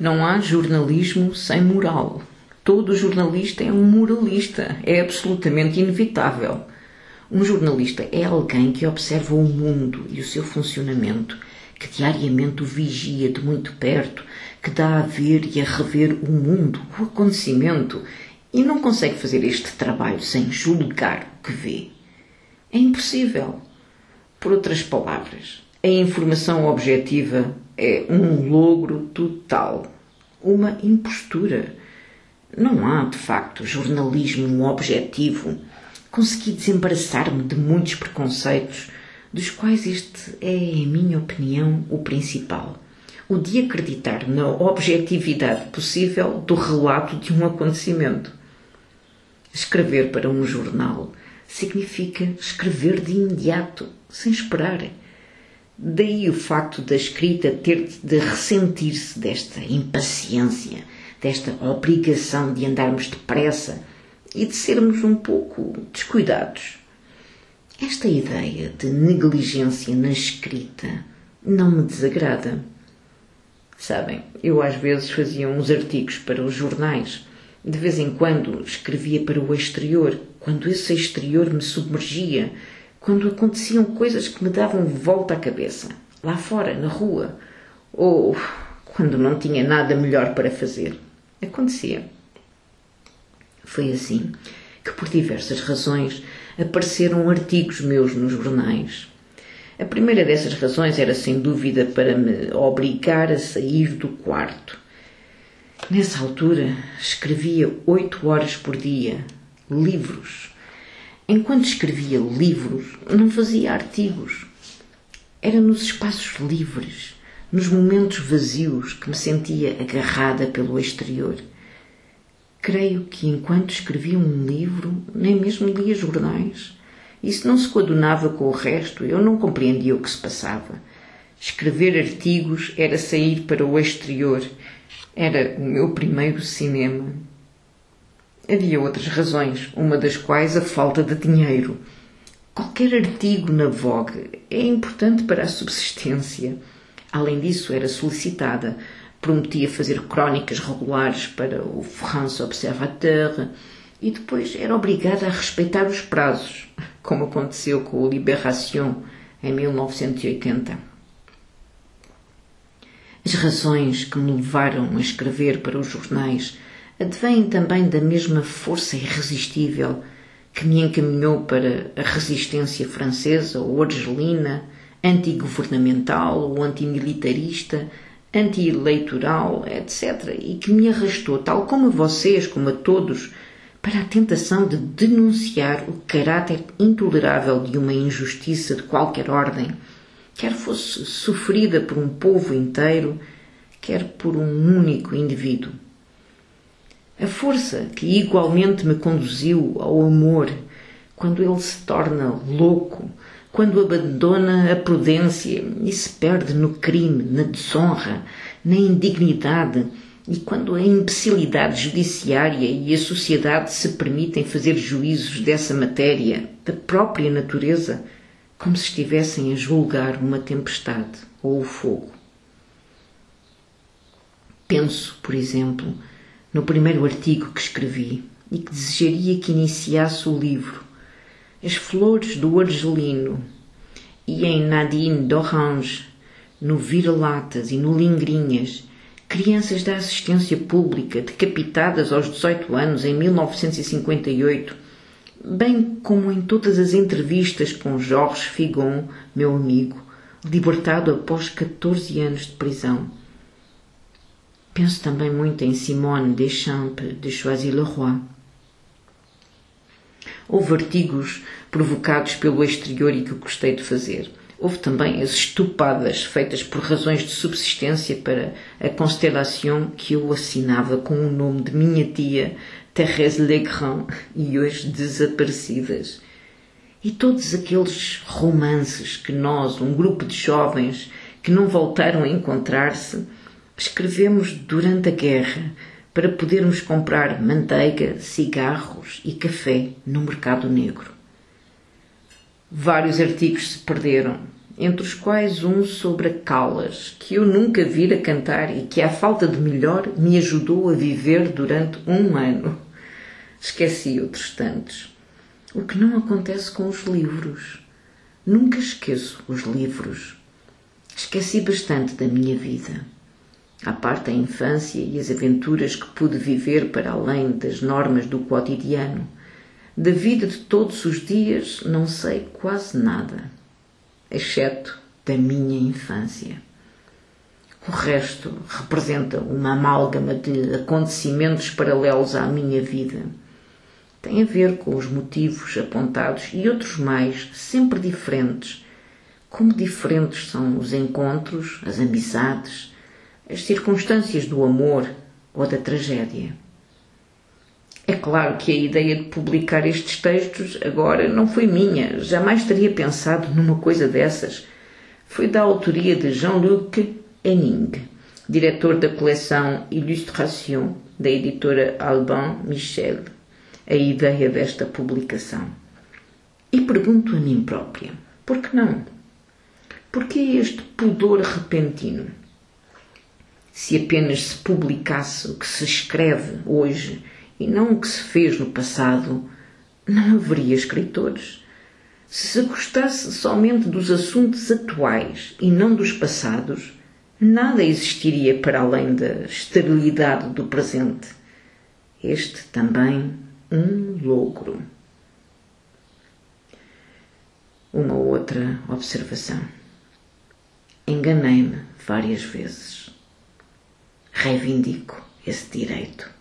Não há jornalismo sem moral. Todo jornalista é um moralista. É absolutamente inevitável. Um jornalista é alguém que observa o mundo e o seu funcionamento, que diariamente o vigia de muito perto, que dá a ver e a rever o mundo, o acontecimento, e não consegue fazer este trabalho sem julgar o que vê. É impossível. Por outras palavras, a informação objetiva é um logro total, uma impostura. Não há, de facto, jornalismo objetivo. Consegui desembaraçar-me de muitos preconceitos, dos quais este é, em minha opinião, o principal. O de acreditar na objetividade possível do relato de um acontecimento. Escrever para um jornal significa escrever de imediato, sem esperar Daí o facto da escrita ter de ressentir-se desta impaciência, desta obrigação de andarmos depressa e de sermos um pouco descuidados. Esta ideia de negligência na escrita não me desagrada. Sabem, eu às vezes fazia uns artigos para os jornais. De vez em quando escrevia para o exterior, quando esse exterior me submergia quando aconteciam coisas que me davam volta à cabeça, lá fora, na rua, ou quando não tinha nada melhor para fazer. Acontecia. Foi assim que, por diversas razões, apareceram artigos meus nos jornais. A primeira dessas razões era, sem dúvida, para me obrigar a sair do quarto. Nessa altura, escrevia oito horas por dia, livros, Enquanto escrevia livros, não fazia artigos. Era nos espaços livres, nos momentos vazios, que me sentia agarrada pelo exterior. Creio que enquanto escrevia um livro, nem mesmo lia jornais. Isso não se coadunava com o resto, eu não compreendia o que se passava. Escrever artigos era sair para o exterior, era o meu primeiro cinema. Havia outras razões, uma das quais a falta de dinheiro. Qualquer artigo na Vogue é importante para a subsistência. Além disso, era solicitada. Prometia fazer crónicas regulares para o France Observateur e depois era obrigada a respeitar os prazos, como aconteceu com o Libération em 1980. As razões que me levaram a escrever para os jornais advém também da mesma força irresistível que me encaminhou para a resistência francesa ou argelina, antigovernamental ou antimilitarista, anti-eleitoral, etc., e que me arrastou, tal como a vocês, como a todos, para a tentação de denunciar o caráter intolerável de uma injustiça de qualquer ordem, quer fosse sofrida por um povo inteiro, quer por um único indivíduo. A força que igualmente me conduziu ao amor quando ele se torna louco, quando abandona a prudência e se perde no crime, na desonra, na indignidade e quando a imbecilidade judiciária e a sociedade se permitem fazer juízos dessa matéria, da própria natureza, como se estivessem a julgar uma tempestade ou o fogo. Penso, por exemplo, no primeiro artigo que escrevi e que desejaria que iniciasse o livro, As Flores do Argelino, e em Nadine d'Orange, no Vira-Latas e no Lingrinhas, crianças da assistência pública decapitadas aos 18 anos em 1958, bem como em todas as entrevistas com Georges Figon, meu amigo, libertado após 14 anos de prisão Penso também muito em Simone Deschamps de Choisy-le-Roi. Houve artigos provocados pelo exterior e que eu gostei de fazer. Houve também as estupadas feitas por razões de subsistência para a Constellation que eu assinava com o nome de minha tia Thérèse Legrand e hoje desaparecidas. E todos aqueles romances que nós, um grupo de jovens que não voltaram a encontrar-se, escrevemos durante a guerra para podermos comprar manteiga, cigarros e café no mercado negro. Vários artigos se perderam, entre os quais um sobre a Calas, que eu nunca vira cantar e que, à falta de melhor, me ajudou a viver durante um ano. Esqueci outros tantos. O que não acontece com os livros. Nunca esqueço os livros. Esqueci bastante da minha vida. À parte a infância e as aventuras que pude viver para além das normas do cotidiano, da vida de todos os dias não sei quase nada, exceto da minha infância. O resto representa uma amálgama de acontecimentos paralelos à minha vida. Tem a ver com os motivos apontados e outros mais, sempre diferentes. Como diferentes são os encontros, as amizades, as circunstâncias do amor ou da tragédia. É claro que a ideia de publicar estes textos agora não foi minha, jamais teria pensado numa coisa dessas. Foi da autoria de Jean-Luc Henning, diretor da coleção Illustration da editora Alban Michel, a ideia desta publicação. E pergunto a mim própria: por que não? Por que este pudor repentino? Se apenas se publicasse o que se escreve hoje e não o que se fez no passado, não haveria escritores. Se se gostasse somente dos assuntos atuais e não dos passados, nada existiria para além da esterilidade do presente. Este também um logro. Uma outra observação. Enganei-me várias vezes. Reivindico esse direito.